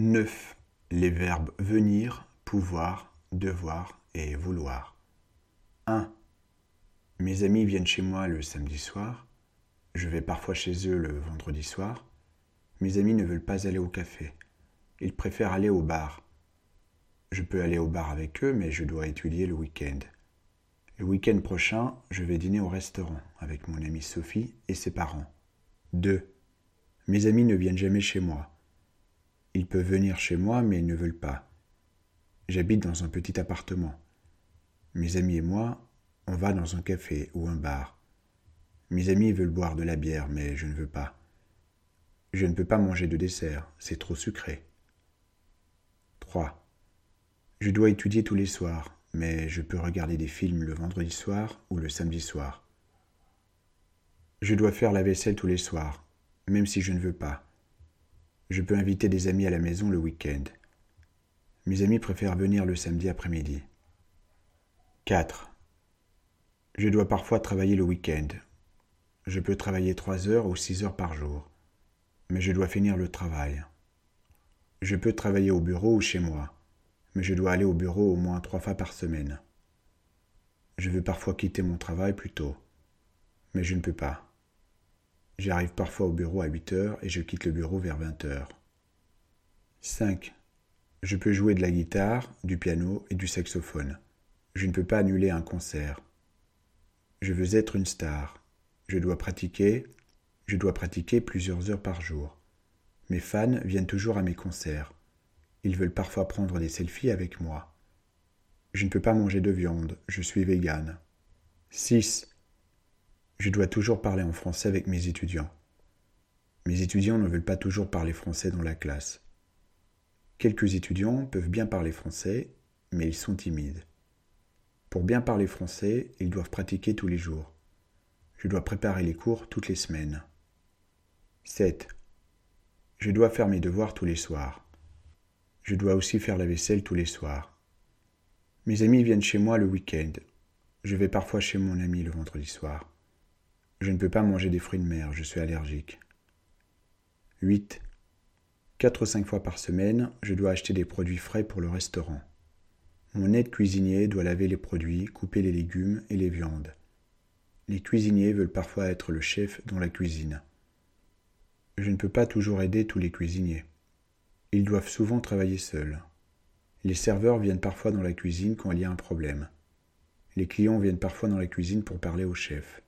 9. Les verbes venir, pouvoir, devoir et vouloir. 1. Mes amis viennent chez moi le samedi soir. Je vais parfois chez eux le vendredi soir. Mes amis ne veulent pas aller au café. Ils préfèrent aller au bar. Je peux aller au bar avec eux, mais je dois étudier le week-end. Le week-end prochain, je vais dîner au restaurant avec mon amie Sophie et ses parents. 2. Mes amis ne viennent jamais chez moi. Ils peuvent venir chez moi, mais ils ne veulent pas. J'habite dans un petit appartement. Mes amis et moi, on va dans un café ou un bar. Mes amis veulent boire de la bière, mais je ne veux pas. Je ne peux pas manger de dessert, c'est trop sucré. 3. Je dois étudier tous les soirs, mais je peux regarder des films le vendredi soir ou le samedi soir. Je dois faire la vaisselle tous les soirs, même si je ne veux pas. Je peux inviter des amis à la maison le week-end. Mes amis préfèrent venir le samedi après-midi. 4. Je dois parfois travailler le week-end. Je peux travailler trois heures ou six heures par jour, mais je dois finir le travail. Je peux travailler au bureau ou chez moi, mais je dois aller au bureau au moins trois fois par semaine. Je veux parfois quitter mon travail plus tôt, mais je ne peux pas. J'arrive parfois au bureau à 8 heures et je quitte le bureau vers 20 heures. 5. Je peux jouer de la guitare, du piano et du saxophone. Je ne peux pas annuler un concert. Je veux être une star. Je dois pratiquer, je dois pratiquer plusieurs heures par jour. Mes fans viennent toujours à mes concerts. Ils veulent parfois prendre des selfies avec moi. Je ne peux pas manger de viande, je suis végane. 6. Je dois toujours parler en français avec mes étudiants. Mes étudiants ne veulent pas toujours parler français dans la classe. Quelques étudiants peuvent bien parler français, mais ils sont timides. Pour bien parler français, ils doivent pratiquer tous les jours. Je dois préparer les cours toutes les semaines. 7. Je dois faire mes devoirs tous les soirs. Je dois aussi faire la vaisselle tous les soirs. Mes amis viennent chez moi le week-end. Je vais parfois chez mon ami le vendredi soir. Je ne peux pas manger des fruits de mer, je suis allergique. 8. Quatre ou cinq fois par semaine, je dois acheter des produits frais pour le restaurant. Mon aide cuisinier doit laver les produits, couper les légumes et les viandes. Les cuisiniers veulent parfois être le chef dans la cuisine. Je ne peux pas toujours aider tous les cuisiniers. Ils doivent souvent travailler seuls. Les serveurs viennent parfois dans la cuisine quand il y a un problème. Les clients viennent parfois dans la cuisine pour parler au chef.